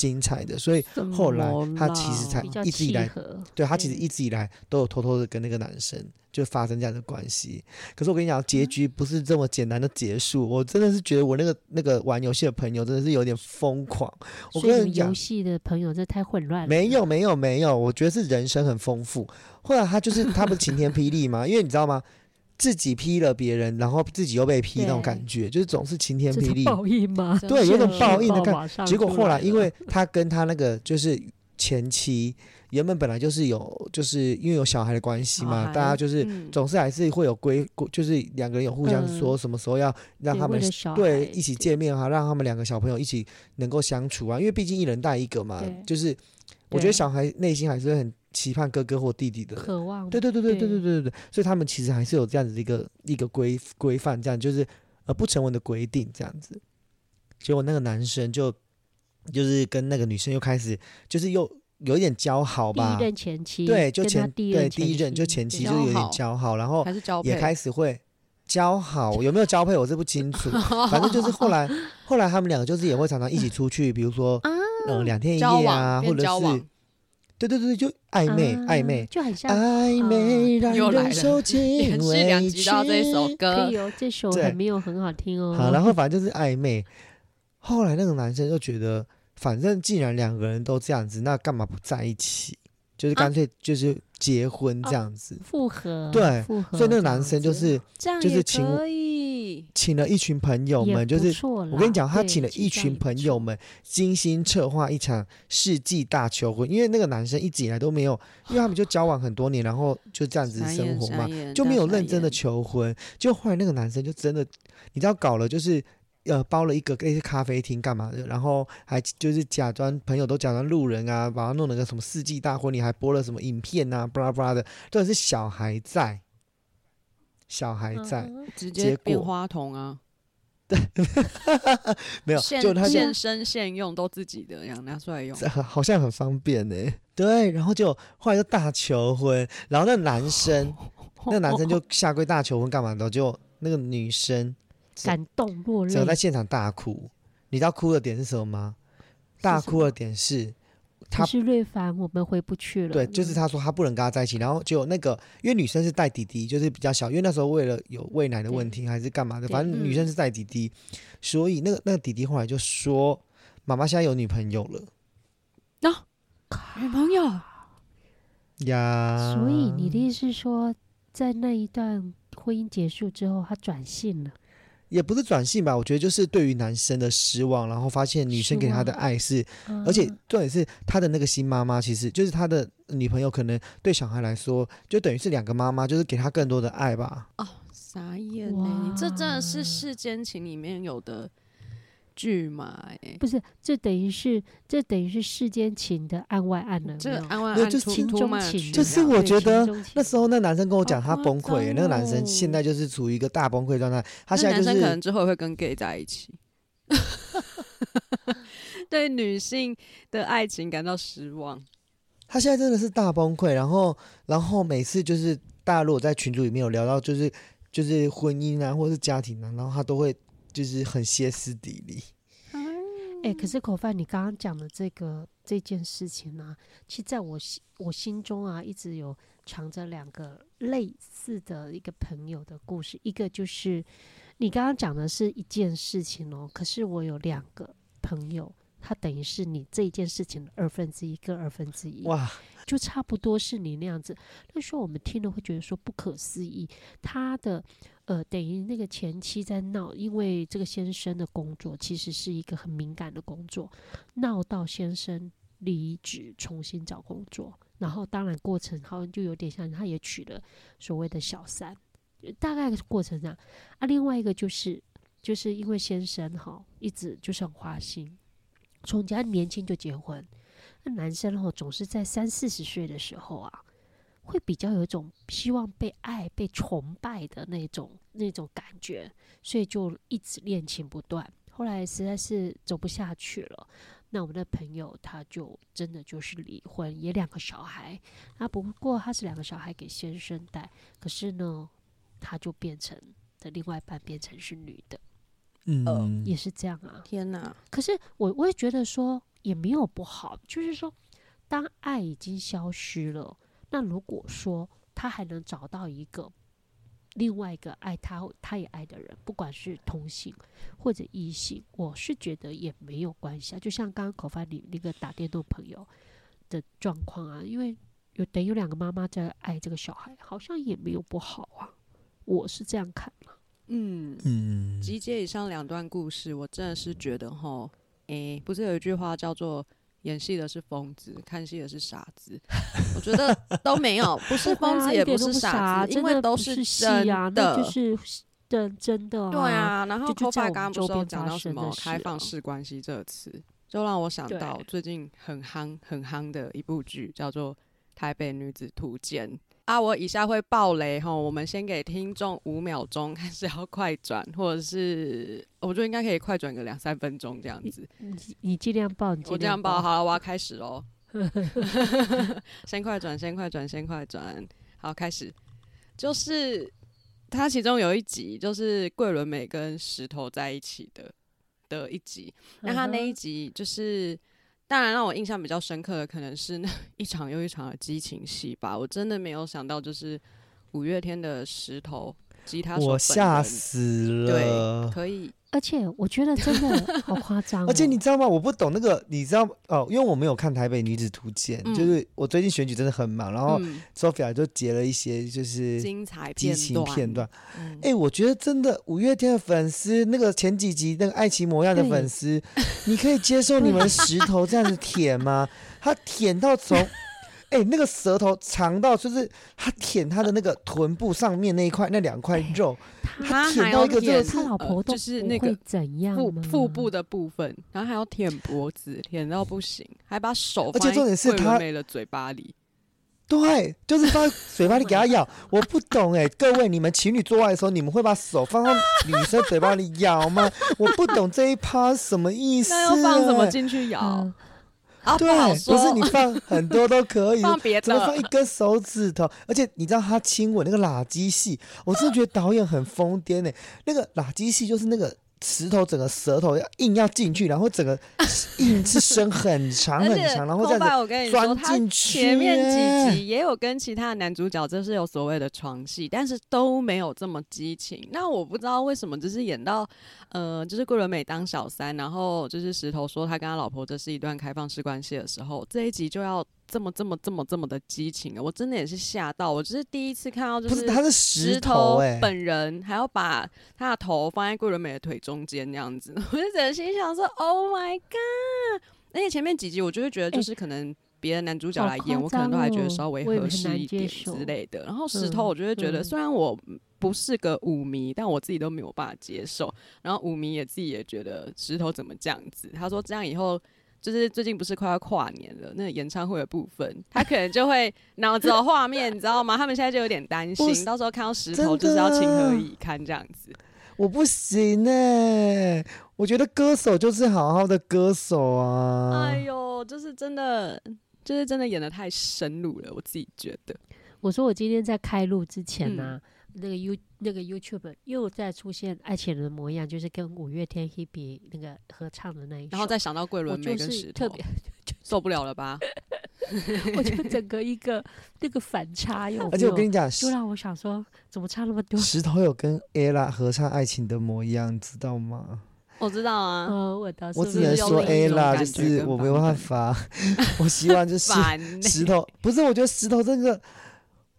精彩的，所以后来他其实才一直以来。对他其实一直以来都有偷偷的跟那个男生就发生这样的关系。可是我跟你讲，结局不是这么简单的结束。我真的是觉得我那个那个玩游戏的朋友真的是有点疯狂。我跟你讲
游，戏的朋友这太混乱了。
没有没有没有，我觉得是人生很丰富。后来他就是他不是晴天霹雳吗？因为你知道吗？自己批了别人，然后自己又被批那种感觉，就是总是晴天霹雳。
报应吗？<laughs>
对，有种报应的感
觉。
结果后来，因为 <laughs> 他跟他那个就是前妻，原本本来就是有，就是因为有小孩的关系嘛，大家就是
嗯。
总是还是会有规，就是两个人有互相
嗯
说什么时候要让他们对一起见面哈，让他们两个小朋友一起能够相处啊，因为毕竟一人带一个嘛，就是我觉得小孩内心还是很期盼哥哥或弟弟的。
渴望。
对对对对对对
对。
对所以他们其实还是有这样子的一个一个规规范，这样就是呃不成文的规定这样子。结果那个男生就就是跟那个女生又开始就是又有一点交好吧。
第一，任前妻，
对，就前对第一任就前妻
对
就有点
交好，
然后也开始会交好，<laughs> 有没有交配我是不清楚，<laughs> 反正就是后来 <laughs> 后来他们两个就是也会常常一起出去，比如说
啊
呃两天一夜啊，或者是对对对，就暧昧
啊
暧昧。
就很像
暧昧让
又来了
人受尽 <laughs> 委
集到这首
屈。
歌
可以，哦，这首
对
还没有很好听哦。
好，然后反正就是暧昧。后来那个男生就觉得，反正既然两个人都这样子，那干嘛不在一起？就是干脆就是结婚这样子。
复合，
对
复合，
所以那个男生就是
这样
就是请，请了一群朋友们，就是我跟你讲，他请了一群朋友们，精心策划一场世纪大求婚。因为那个男生一直以来都没有，因为他们就交往很多年，然后就这样子 <sighs> 生活嘛就没有认真的求婚。就后来那个男生就真的，你知道搞了就是。呃，包了一个类似咖啡厅干嘛的，然后还就是假装朋友都假装路人啊，把他弄了个什么世纪大婚礼，还播了什么影片啊，巴拉巴拉的，重点是小孩在，小孩在，
嗯
直接变花童啊 <laughs> <laughs>
没有，就他
现生现用都自己的，这样拿出来用。
好像很方便呢。对，然后就后来就大求婚，然后那男生，<laughs> 那男生就下跪大求婚干嘛的？就那个女生
感动落泪
只有在，现场大哭。你知道哭的点是什么吗？大哭的点是他
是瑞凡，我们回不去了。
对，就是他说他不能跟他在一起，然后就那个，因为女生是带弟弟，就是比较小，因为那时候为了有喂奶的问题还是干嘛的，反正女生是带弟弟，所以那个那个弟弟后来就说，妈妈现在有女朋友了那
女朋友
呀。
所以你的意思是说，在那一段婚姻结束之后，他转性了？
也不是转性吧，我觉得就是对于男生的失望，然后发现女生给他的爱是，而且
啊
重点是他的那个新妈妈，其实就是他的女朋友，可能对小孩来说，就等于是两个妈妈，就是给他更多的爱吧。
哦，傻眼呢！你这真的是世间情里面有的剧嘛？哎，
不是，这等于是这等于是世间情的案外案了。
这个
有没有
没有就
安慰案突
情中情
就是我觉得那时候那男生跟我讲他崩溃耶，那个男生现在就是处于一个大崩溃状态，他现在就
男生可能
是
之后会跟 gay 在一起，<laughs> 对女性的爱情感到失望。
他现在真的是大崩溃，然后然后每次就是大家如果在群组里面有聊到就是就是婚姻啊或者是家庭啊，然后他都会就是很歇斯底里。
哎、可是口饭，你刚刚讲的这个这件事情啊，其实在我心我心中啊，一直有藏着两个类似的一个朋友的故事。一个就是你刚刚讲的是一件事情哦，可是我有两个朋友，他等于是你这一件事情的二分之一，跟二分之一。
哇，
就差不多是你那样子。那时候我们听了会觉得说不可思议，他的呃等于那个前妻在闹，因为这个先生的工作其实是一个很敏感的工作，闹到先生离职重新找工作，然后当然过程好像就有点像他也娶了所谓的小三，呃大概过程这样啊。另外一个就是就是因为先生哈一直就是很花心。从家年轻就结婚。那男生哦，总是在三四十岁的时候啊，会比较有一种希望被爱、被崇拜的那种那种感觉，所以就一直恋情不断。后来实在是走不下去了，那我们的朋友他就真的就是离婚，也两个小孩。啊，不过他是两个小孩给先生带，可是呢，他就变成的另外一半变成是女的，
嗯，
也是这样啊。
天哪，
可是我我也觉得说也没有不好，就是说当爱已经消失了，那如果说他还能找到一个另外一个爱他他也爱的人，不管是同性或者异性，我是觉得也没有关系啊。就像刚刚口饭里那个打电动朋友的状况啊，因为有等于有两个妈妈在爱这个小孩，好像也没有不好啊。我是这样看啊。
嗯，
嗯，
集结以上两段故事，我真的是觉得吼，诶、不是有一句话叫做“演戏的是疯子，看戏的是傻子”，<laughs> 我觉得都没有，<laughs> 不是疯子，也
不
是傻
傻，
子，因为都
是戏
真
啊，就是真真的、啊。
对，啊。然后
就就
c
在
o
我们
刚刚不是讲到什么开放
啊
式关系这个词，就让我想到最近很夯很夯的一部剧，叫做《台北女子图鉴》。啊，我以下会爆雷哈，我们先给听众五秒钟，看是要快转，或者是我觉得应该可以快转个两三分钟这样子。
你你尽量爆，你尽量
我这样报好了，我要开始喽。<laughs> 先快转，先快转，先快转。好，开始。就是它其中有一集，就是桂纶镁跟石头在一起的的一集。那他那一
嗯
集就是，当然让我印象比较深刻的，可能是那 <laughs> 一场又一场的激情戏吧。我真的没有想到，就是五月天的石头吉他手本
我吓死了对。
可以
而且我觉得真的 <laughs> 好夸张、哦，
而且你知道吗？我不懂那个，你知道哦，因为我没有看《台北女子图鉴》
嗯
就是我最近选举真的很忙，然后
嗯
Sophia 就截了一些就是
精彩
激情
片段
哎、我觉得真的五月天的粉丝，那个前几集那个爱情模样的粉丝，你可以接受你们石头这样子舔吗？<laughs> 他舔到从，哎、那个舌头长到就是他舔他的那个臀部上面那一块那两块肉，
他
舔到一个真的是
他老婆
就是那个腹
怎样腹
腹部的部分，然后还要舔脖子，舔到不行，还把手
而且重
放在桂
点是他
没了嘴巴里。
对，就是放在嘴巴里给他咬。<laughs> 我不懂哎、各位，你们情侣做爱的时候，你们会把手放到女生嘴巴里咬吗？我不懂这一趴什么意思、<laughs>
那要放什么
哎
进去咬？
嗯
啊，
对
不
是你放很多都可以，
放别
怎么放一，根手指头？而且你知道他亲吻那个垃圾戏，我真的觉得导演很疯癫呢。那个垃圾戏就是那个石头整个舌头要硬要进去，然后整个硬是伸很长 <laughs> 很长，然后这样子
后来我跟你说，
钻
他
进去
前面几集也有跟其他的男主角就是有所谓的床戏，但是都没有这么激情。那我不知道为什么，就是演到呃，就是桂纶镁当小三，然后就是石头说他跟他老婆这是一段开放式关系的时候，这一集就要这么这么这么这么的激情啊。我真的也是吓到，我就是第一次看到就
是他是
石
石头哎、
本人还要把他的头放在桂纶镁的腿中间那样子，<laughs> 我就整个心想说：“Oh my god！” 而且前面几集我就会觉得，就是可能别的男主角来演，我可能都还觉得稍微合适一点之类的。然后石头，
嗯
我就会觉得，
嗯
虽然我不是个舞迷，但我自己都没有办法接受。然后舞迷也自己也觉得石头怎么这样子？他说这样以后。就是最近不是快要跨年了，那个演唱会的部分，他可能就会 <laughs> 脑子有画面，你知道吗？他们现在就有点担心，到时候看到石头就是要情何以堪这样子。
我不行哎、我觉得歌手就是好好的歌手啊。
哎呦，就是真的，就是真的演的太深入了，我自己觉得。
我说我今天在开录之前呢、
嗯
那个 You 那个 YouTube 又在出现《爱情人的模样》，就是跟五月天 Hebe 那个合唱的那一首，
然后再想到桂
我
纶镁
就
跟石头
是特别，，<laughs>
受不了了吧？<laughs>
我就整个一个那个反差有没有，
而且我跟你讲，
就让我想说，怎么差那么多？
石头有跟 ella 合唱《爱情的模样》，知道吗？
我知道啊，
呃，我倒是
我只能说 ella 就是我没有办法，<laughs> 我希望就是石头不是，我觉得石头这个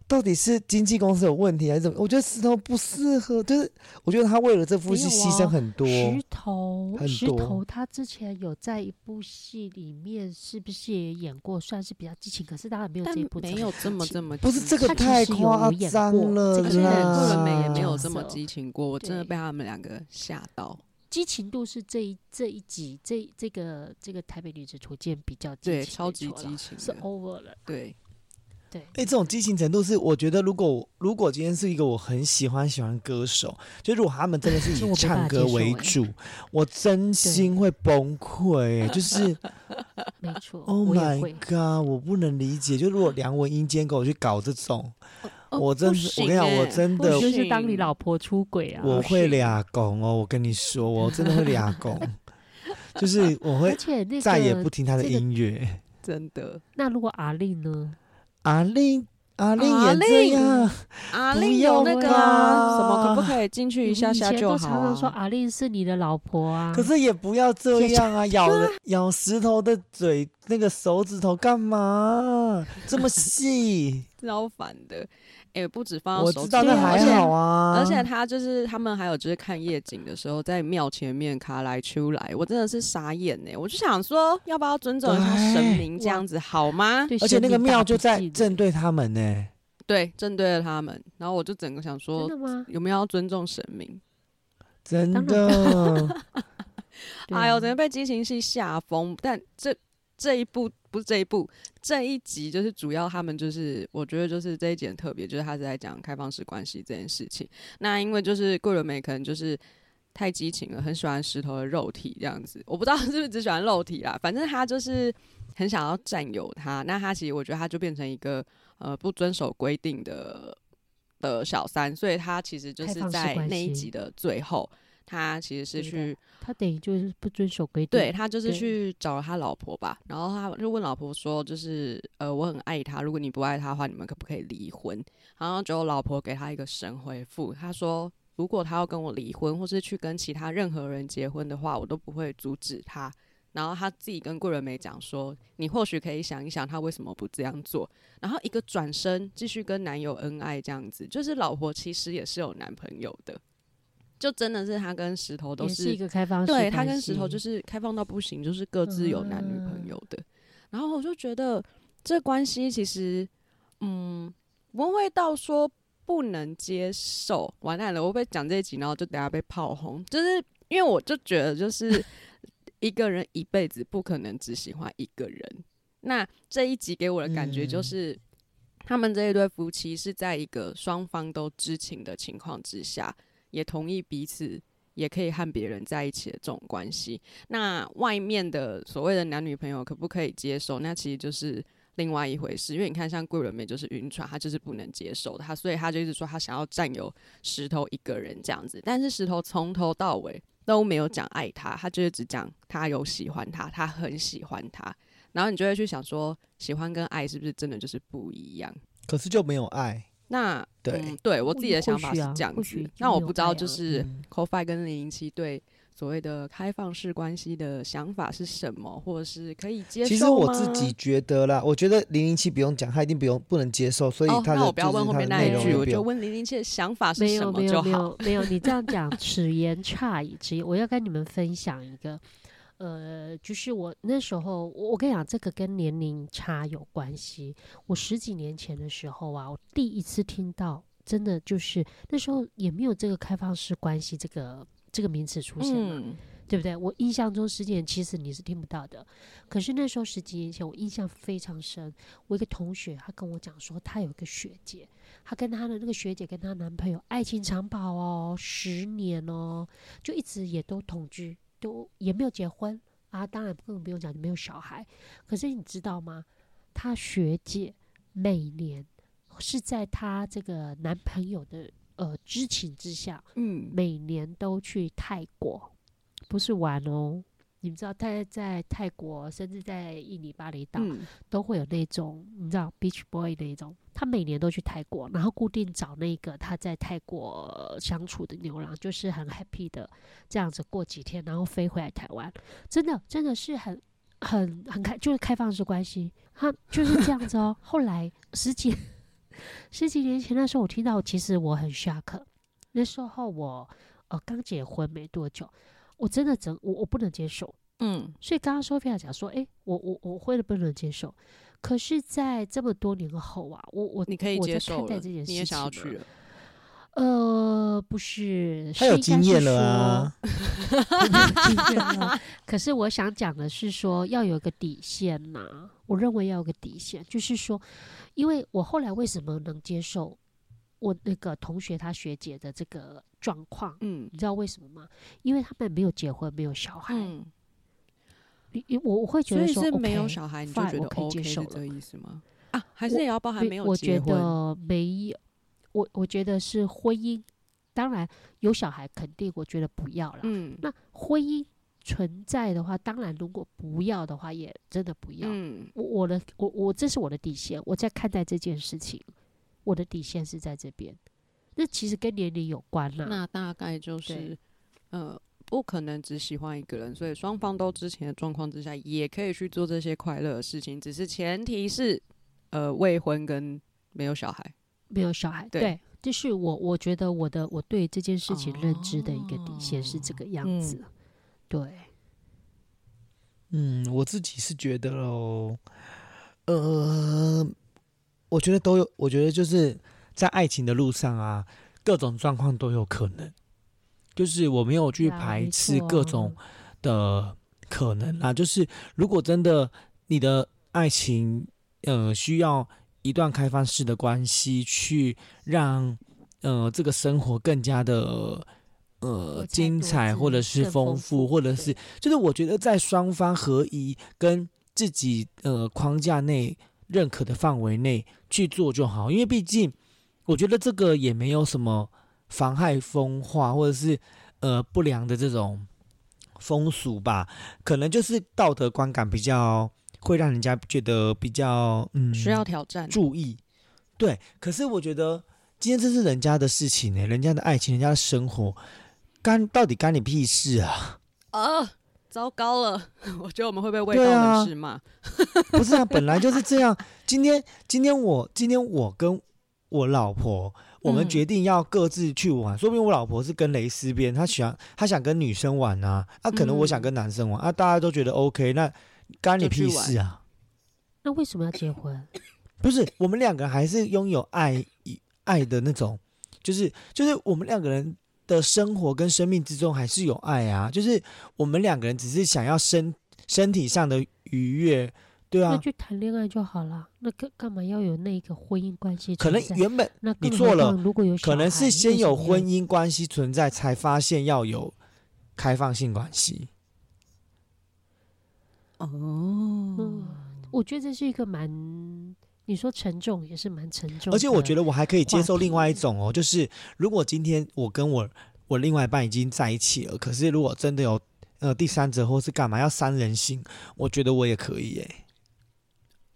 到底是经纪公司有问题还是怎么？我觉得石头不适合，就是我觉得他为了这部戏牺牲
啊
很多。
石头，石头，他之前有在一部戏里面，是不是也演过？算是比较激情，可是当然没有这一部
没有这么这么
不是这个太夸
演
张了
这个
而且桂纶镁也没有这么激情过，我真的被他们两个吓到。
激情度是这一这一集这这个这个台北女子图鉴比较激
对，
情
超级激情
是 over 了，
对，
对，
哎、这种激情程度是，我觉得如果如果今天是一个我很喜欢喜欢歌手，就如果他们真的是 <laughs> 以唱歌为主，我真心会崩溃、欸就是 <laughs>
没错
Oh my。god，我不能理解。就如果梁文音今天给我去搞这种，
哦
我真
不
是我跟你讲，我真的
就是当你老婆出轨啊？
我会俩拱哦，我跟你说，我真的会俩 <laughs> 拱，就是我会
而且
再也不听他的音乐。
真的。
那如果阿令呢？
阿令，阿令
阿
也这
令
样，不
阿令有那
用
个啊，什么
吧
可不可以进去一下下就好
前都常常说
啊？
阿令是你的老婆啊。
可是也不要这样啊！<laughs> 咬人咬石头的嘴，那个手指头干嘛这么细？<laughs>
老烦的。哎、不止放到
我
手指头
知道那还
而且
好啊，
而且他就是他们还有就是看夜景的时候，在庙前面卡来出来，我真的是傻眼呢。我就想说，要不要尊重一下神明这样子好吗？
而且那个庙就在正对他们呢。
对，正对着他们，然后我就整个想
真
说
的，吗？
有没有要尊重神明？
真的，<laughs>
哎呦，
啊
整个被激情戏吓疯。但这这一部不是这一部，这一集就是主要他们就是，我觉得就是这一集很特别，就是他是在讲开放式关系这件事情。那因为就是桂纶镁可能就是太激情了，很喜欢石头的肉体这样子。我不知道 <laughs> 是不是只喜欢肉体啦，反正他就是很想要占有他。那他其实我觉得他就变成一个呃不遵守规定的的小三，所以他其实就是在那一集的最后。他其实是去
他等于就是不遵守规定。
对他就是去找了他老婆吧，然后他就问老婆说，就是呃我很爱他，如果你不爱他的话，你们可不可以离婚？然后就老婆给他一个神回复，他说如果他要跟我离婚，或是去跟其他任何人结婚的话，我都不会阻止他。然后他自己跟桂纶镁讲说，你或许可以想一想，他为什么不这样做。然后一个转身，继续跟男友恩爱，这样子，就是老婆其实也是有男朋友的，就真的是他跟石头都
也是一个开放
对他跟石头就是开放到不行，就是各自有男女朋友的。然后我就觉得这关系其实，嗯，不会到说不能接受。完蛋了，我会讲这一集，然后就等下被炮轰？就是因为我就觉得，就是 <laughs> 一个人一辈子不可能只喜欢一个人。那这一集给我的感觉就
嗯
是，他们这一对夫妻是在一个双方都知情的情况之下，也同意彼此也可以和别人在一起的这种关系。那外面的所谓的男女朋友可不可以接受？那其实就是另外一回事。因为你看，像桂纶镁就是晕船，他就是不能接受，他所以他就一直说他想要占有石头一个人这样子。但是石头从头到尾都没有讲爱他，他就是只讲他有喜欢他，他很喜欢他。然后你就会去想说，喜欢跟爱是不是真的就是不一样？
可是就没有爱。
那
对
嗯、对我自己的想法是这样子。那我不知道，就是
嗯
c o f i 跟零零七对所谓的开放式关系的想法是什么，或者是可以接受
其实我自己觉得啦，我觉得零零七不用讲，他一定不用不能接受，所以
哦，
他的、
那我不要问后面那一句，我就
就
问零零七的想法是什
没有没
么就好。
有没有没有，你这样讲 <laughs> 此言差矣。此言，我要跟你们分享一个，呃，就是我那时候，我我跟你讲，这个跟年龄差有关系。我十几年前的时候啊，我第一次听到，真的就是那时候也没有这个开放式关系这个这个名词出现嘛。
嗯，
对不对？我印象中十几年其实你是听不到的，可是那时候十几年前我印象非常深。我一个同学他跟我讲说，他有一个学姐，她跟她的那个学姐跟她男朋友爱情长跑哦，十年哦，就一直也都同居，都也没有结婚啊，当然更不用讲没有小孩。可是你知道吗？她学姐每年是在她这个男朋友的呃知情之下，
嗯，
每年都去泰国，不是玩哦。你们知道，在在泰国，甚至在印尼巴厘岛，
嗯。
都会有那种你知道 beach boy 那种，他每年都去泰国，然后固定找那个他在泰国相处的牛郎，就是很 happy 的这样子过几天，然后飞回来台湾，真的真的是很很很开，就是开放式关系，他就是这样子哦。后来十几 <laughs> 十几年前那时候，我听到，其实我很 shock，那时候我呃刚结婚没多久，我真的整我我不能接受。
嗯
所以刚刚 Sophia 讲说，诶，我我我会不能接受，可是，在这么多年后啊，我我
你可以接受了，
看待这件事
你也想要去了，
呃，不是，
他有
是应该是
经验了啊。
说。经验了。可是我想讲的是说，要有个底线呐、我认为要有个底线，就是说，因为我后来为什么能接受我那个同学他学姐的这个状况，
嗯
你知道为什么吗？因为他们没有结婚，没有小孩。
嗯，
你你我我会觉得说
以是没有小孩你就觉得
我可以
OK
接受了
是这个意思吗？啊，还是也要包含没有
我觉？得没有，我我觉得是婚姻，当然有小孩肯定我觉得不要了。
嗯
那婚姻存在的话，当然如果不要的话，也真的不要。
嗯
我我的我我这是我的底线，我在看待这件事情，我的底线是在这边。那其实跟年龄有关啦。
那大概就是呃，不可能只喜欢一个人，所以双方都知情的状况之下，也可以去做这些快乐的事情，只是前提是呃未婚跟没有小孩。
没有小孩，
对
对，这是我我觉得我的我对这件事情认知的一个底线是这
哦
个样
嗯
子。对，
嗯，我自己是觉得喽，呃，我觉得都有，我觉得就是在爱情的路上啊，各种状况都有可能，就是我没有去排斥各种的可能啊，就是如果真的你的爱情，呃，需要一段开放式的关系去让呃这个生活更加的。呃，精彩或者是
丰
富，或者是就是我觉得在双方合一跟自己呃框架内认可的范围内去做就好，因为毕竟我觉得这个也没有什么妨害风化或者是呃不良的这种风俗吧，可能就是道德观感比较会让人家觉得比较嗯
需要挑战。
注意。对，可是我觉得今天这是人家的事情呢、人家的爱情，人家的生活，干到底干你屁事啊？
啊，糟糕了！<laughs> 我觉得我们会被味道
对啊
人士骂。<laughs>
不是啊，本来就是这样。今天，今天我，今天我跟我老婆，我们
嗯
决定要各自去玩。说不定我老婆是跟蕾丝边，她想她想跟女生玩啊，啊，可能我想跟男生玩、啊，大家都觉得 OK，那干你屁事啊？
那为什么要结婚？
不是，我们两个还是拥有爱爱的那种，就是就是我们两个人的生活跟生命之中还是有爱啊，就是我们两个人只是想要身身体上的愉悦，对啊
那
啊，
就谈恋爱就好了。那干干嘛要有那个婚姻关系
可能？原本你错了
如果有
可能是先有婚姻关系存在，才发现要有开放性关系。
哦
嗯，我觉得这是一个蛮，你说沉重也是蛮沉重。
而且我觉得我还可以接受另外一种哦，就是如果今天我跟我我另外一半已经在一起了，可是如果真的有呃第三者或是干嘛要三人行，我觉得我也可以耶。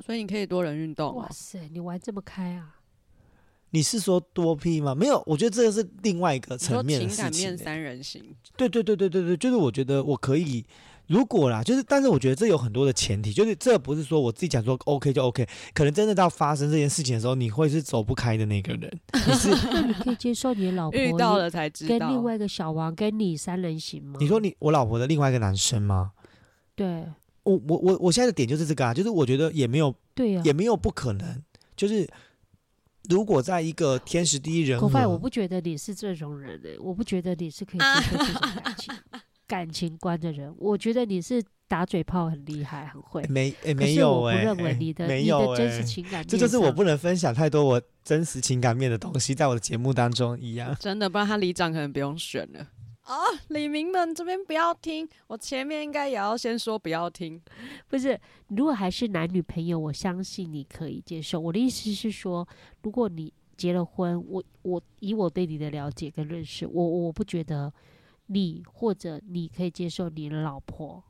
所以你可以多人运动、
哇
哦。
塞，你玩这么开啊？
你是说多批吗？没有，我觉得这个是另外一个层面
情感。面三人行，
对对对对对对，就是我觉得我可以，如果啦，就是但是我觉得这有很多的前提，就是这不是说我自己讲说 OK 就 OK，可能真的到发生这件事情的时候，你会是走不开的那个人。你是
那 <laughs> 你可以接受你的老婆
遇到了才知道。
跟另外一个小王跟你三人行吗？
你说你我老婆的另外一个男生吗？
对
我我我我现在的点就是这个啊，就是我觉得也没有
对呀、
也没有不可能，就是如果在一个天时地利人和，
口，我不觉得你是这种人诶、我不觉得你是可以接受这种感情、<laughs> 感情观的人。我觉得你是打嘴炮很厉害，很会。
没诶
可是我不
没有诶、
认为你的你
没有
的真实情感
这就是我不能分享太多我真实情感面的东西，在我的节目当中一样。<laughs>
真的，不然他里长可能不用选了。啊，李明们这边不要听，我前面应该也要先说不要听。
不是，如果还是男女朋友，我相信你可以接受。我的意思是说，如果你结了婚，我我以我对你的了解跟认识，我我不觉得你或者你可以接受你的老婆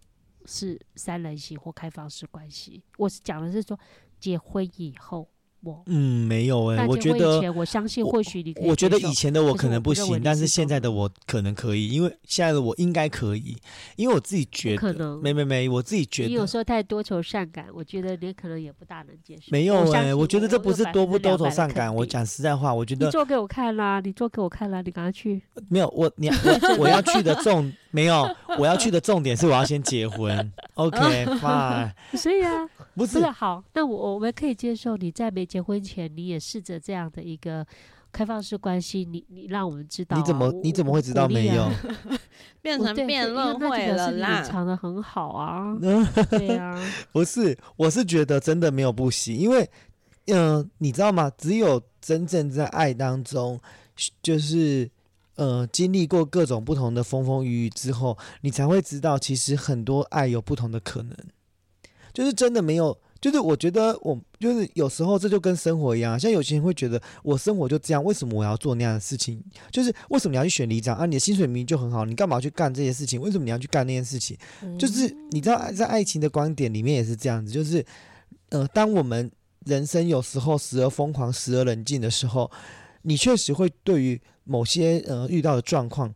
是三人行或开放式关系。我是讲的是说，结婚以后，我
嗯，没有诶、
那结
我觉得
我相信或许你可以
我觉得以前的我
可
能不行，但是现在的我可能可以，因为现在的我应该可以，因为我自己觉得，
可能
没没没，我自己觉得
你有时候太多愁善感，我觉得你可能也不大能接受。
没有哎、
我
觉得这不是多不多愁善感，我讲实在话，我觉得
你做给我看啦，你做给我看啦，你赶快去。
没有我你 <laughs> 我我要去的重没有，<laughs> 我要去的重点是我要先结婚，<laughs> OK <laughs> fine，
所以啊，
不是
不是好，那我我们可以接受你在没结婚前，你也试着这样的一个开放式关系，你你让我们知道啊、
你怎么你怎么会知道没有
啊？
变成辩论会了啦。
藏的很好啊。对啊，
不是，我是觉得真的没有不行，因为，嗯、你知道吗？只有真正在爱当中，就是呃经历过各种不同的风风雨雨之后，你才会知道，其实很多爱有不同的可能，就是真的没有。就是我觉得我就是有时候这就跟生活一样，像有些人会觉得我生活就这样，为什么我要做那样的事情？就是为什么你要去选里长啊？你的薪水明明就很好，你干嘛去干这些事情？为什么你要去干那件事情？就是你知道，在爱情的观点里面也是这样子，就是呃，当我们人生有时候时而疯狂，时而冷静的时候，你确实会对于某些呃遇到的状况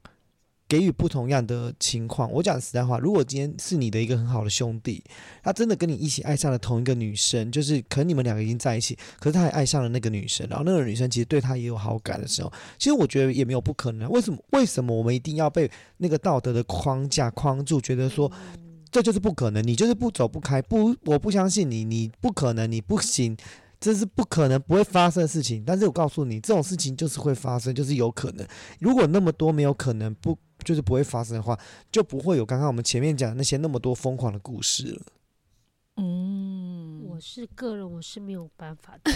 给予不同样的情况。我讲实在话，如果今天是你的一个很好的兄弟，他真的跟你一起爱上了同一个女生，就是可能你们两个已经在一起，可是他还爱上了那个女生，然后那个女生其实对他也有好感的时候，其实我觉得也没有不可能。为什么？为什么我们一定要被那个道德的框架框住，觉得说这就是不可能，你就是不走不开，不，我不相信你，你不可能，你不行，这是不可能不会发生的事情。但是我告诉你，这种事情就是会发生，就是有可能。如果那么多没有可能不就是不会发生的话，就不会有刚刚我们前面讲的那些那么多疯狂的故事了。
嗯，
我是个人，我是没有办法的。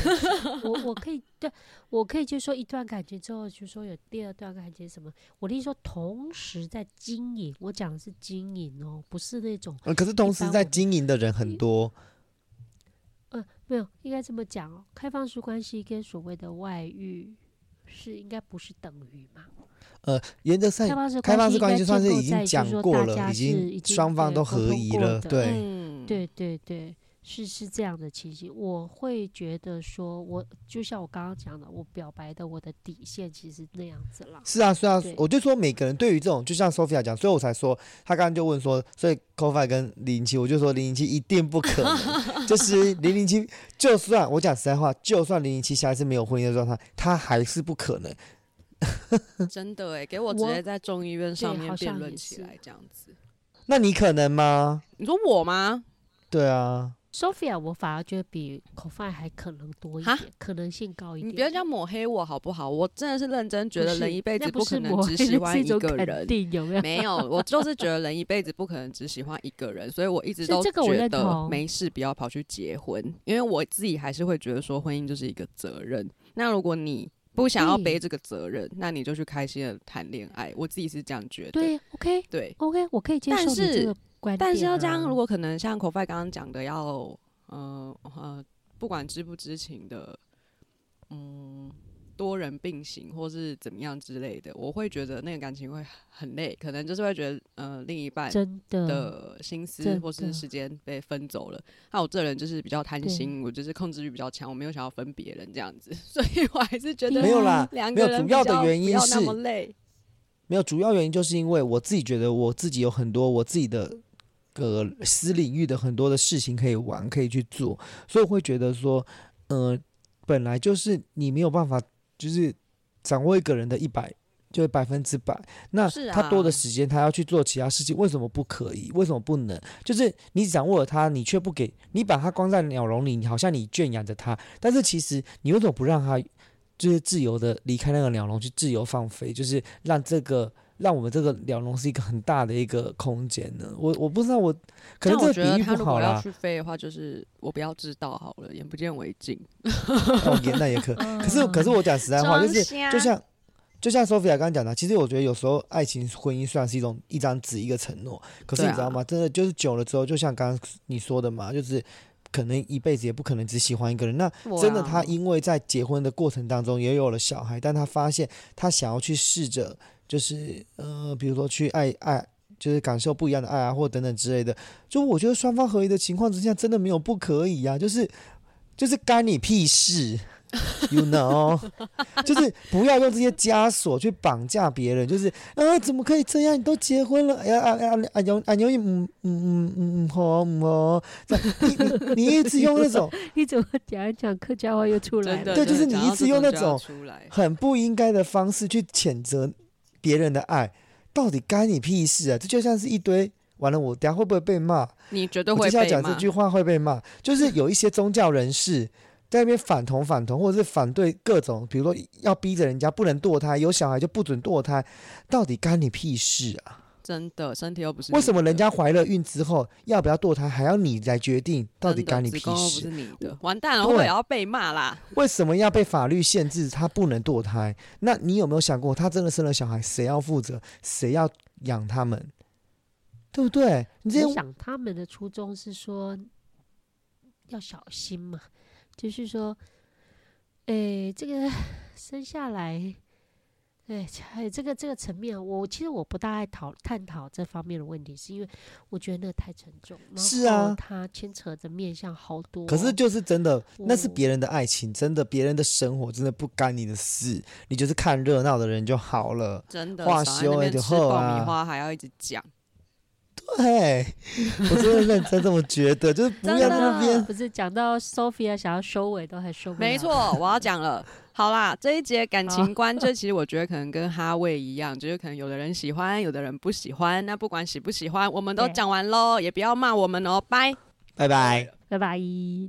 我 <laughs> 我可以对，我可以就说一段感情之后，就说有第二段感情什么。我的意思说，同时在经营，我讲的是经营哦，不是那种
呃，可是同时在经营的人很多，
呃，没有，应该这么讲哦。开放式关系跟所谓的外遇是应该不是等于嘛？
呃，原则上
开放式
开放式关系就算是已经讲过了，已经双方都合宜了，对。
嗯，
对对对，是是这样的情形。我会觉得说，我就像我刚刚讲的，我表白的我的底线其实那样子啦。
是啊，是啊，我就说每个人对于这种，就像 Sophia 讲，所以我才说，他刚刚就问说，所以 c o f i 跟零零七，我就说零零七一定不可能，<laughs> 就是零零七，就算我讲实在话，就算零零七下一次没有婚姻的状态，他还是不可能。<laughs>
真的哎，给我直接在众议院上面辩
像
论起来这样子。
那你可能吗？
你说我吗？
对啊，
Sophia，我反而觉得比 c o f i 还可能多一
哈
点，可能性高一点。
你不要这样抹黑我好不好？我真的是认真觉得人一辈子
不
可能只喜欢一个人。
没有？
没有，我就是觉得人一辈子不可能只喜欢一个人，所以我一直都觉得没事，不要跑去结婚，因为我自己还是会觉得说婚姻就是一个责任。那如果你不想要背这个责任，那你就去开心的谈恋爱。我自己是这样觉得。
对，OK
对
OK，我可以接
但
受你这
是但是要这样，如果可能像口 o 刚刚讲的，要呃呃，不管知不知情的，嗯，多人并行或是怎么样之类的，我会觉得那个感情会很累，可能就是会觉得呃另一半
真的
的心思或是时间被分走了。那我这人就是比较贪心，我就是控制欲比较强，我没有想要分别人这样子，所以我还是觉得
没有啦，
两个人
主要的原因是。没有主要原因就是因为我自己觉得我自己有很多我自己的呃私领域的很多的事情可以玩，可以去做，所以我会觉得说，呃，本来就是你没有办法就是掌握一个人的一百。就是百分之百，那他多的
啊
时间，他要去做其他事情，为什么不可以？为什么不能？就是你掌握了他，你却不给，你把他关在鸟笼里，你好像你圈养着他，但是其实你为什么不让他就是自由的离开那个鸟笼，去自由放飞，就是让这个让我们这个鸟笼是一个很大的一个空间呢？我我不知道我可能
我觉得
这个比喻
他如果要
不好啦，
去飞的话，就是我不要知道好了，眼不见为净。
哦，也那也可。<laughs> 可是可是我讲实在话，就是就像就像 Sophia 刚刚讲的，其实我觉得有时候爱情婚姻虽然是一种一张纸一个承诺，可是你知道吗？真的就是久了之后，就像刚刚你说的嘛，就是可能一辈子也不可能只喜欢一个人。那真的，他因为在结婚的过程当中也有了小孩，但他发现他想要去试着，就是呃，比如说去爱爱，就是感受不一样的爱啊，或等等之类的。就我觉得双方合一的情况之下，真的没有不可以呀、就是就是干你屁事。You know，<laughs> 就是不要用这些枷锁去绑架别人，就是啊，怎么可以这样？你都结婚了，哎呀啊啊啊牛啊牛，嗯嗯嗯嗯嗯好嗯好，你你你一直用那种
你怎么讲一讲客家话又出来了？
对就是你一直用那种，很不应该的方式去谴责别人的爱，到底干你屁事啊？这就像是一堆完了，我等下会不会被骂？
你绝对
我接下来
会被骂。
讲这句话会被骂，就是有一些宗教人士，在那边反同反同，或者是反对各种，比如说要逼着人家不能堕胎，有小孩就不准堕胎，到底干你屁事啊？
真的，身体又不是
为什么人家怀了孕之后要不要堕胎，还要你来决定？到底
真的
干你屁事？
你的，完蛋了，
对
会不会也要被骂啦？
为什么要被法律限制他不能堕胎？那你有没有想过，他真的生了小孩，谁要负责？谁要养他们？对不对？你这
想他们的初衷是说要小心嘛，就是说，诶、这个生下来，对，还有这个这个层面，我其实我不大爱讨探讨这方面的问题，是因为我觉得那太沉重，然
是啊
后它牵扯的面向好多，
可是就是真的，那是
哦
别人的爱情，真的别人的生活，真的不干你的事，你就是看热闹的人就好了。
真的，
话休就
边吃爆米花还要一直讲，
对，<laughs> 我真的认真这么觉得，就是不要那边
不是讲到 Sophia 想要收尾都还收
没错，我要讲了。好啦，这一节感情观，这其实我觉得可能跟哈味一样，就是可能有的人喜欢，有的人不喜欢。那不管喜不喜欢，我们都
对
讲完喽，也不要骂我们哦，拜。
拜拜。
拜拜。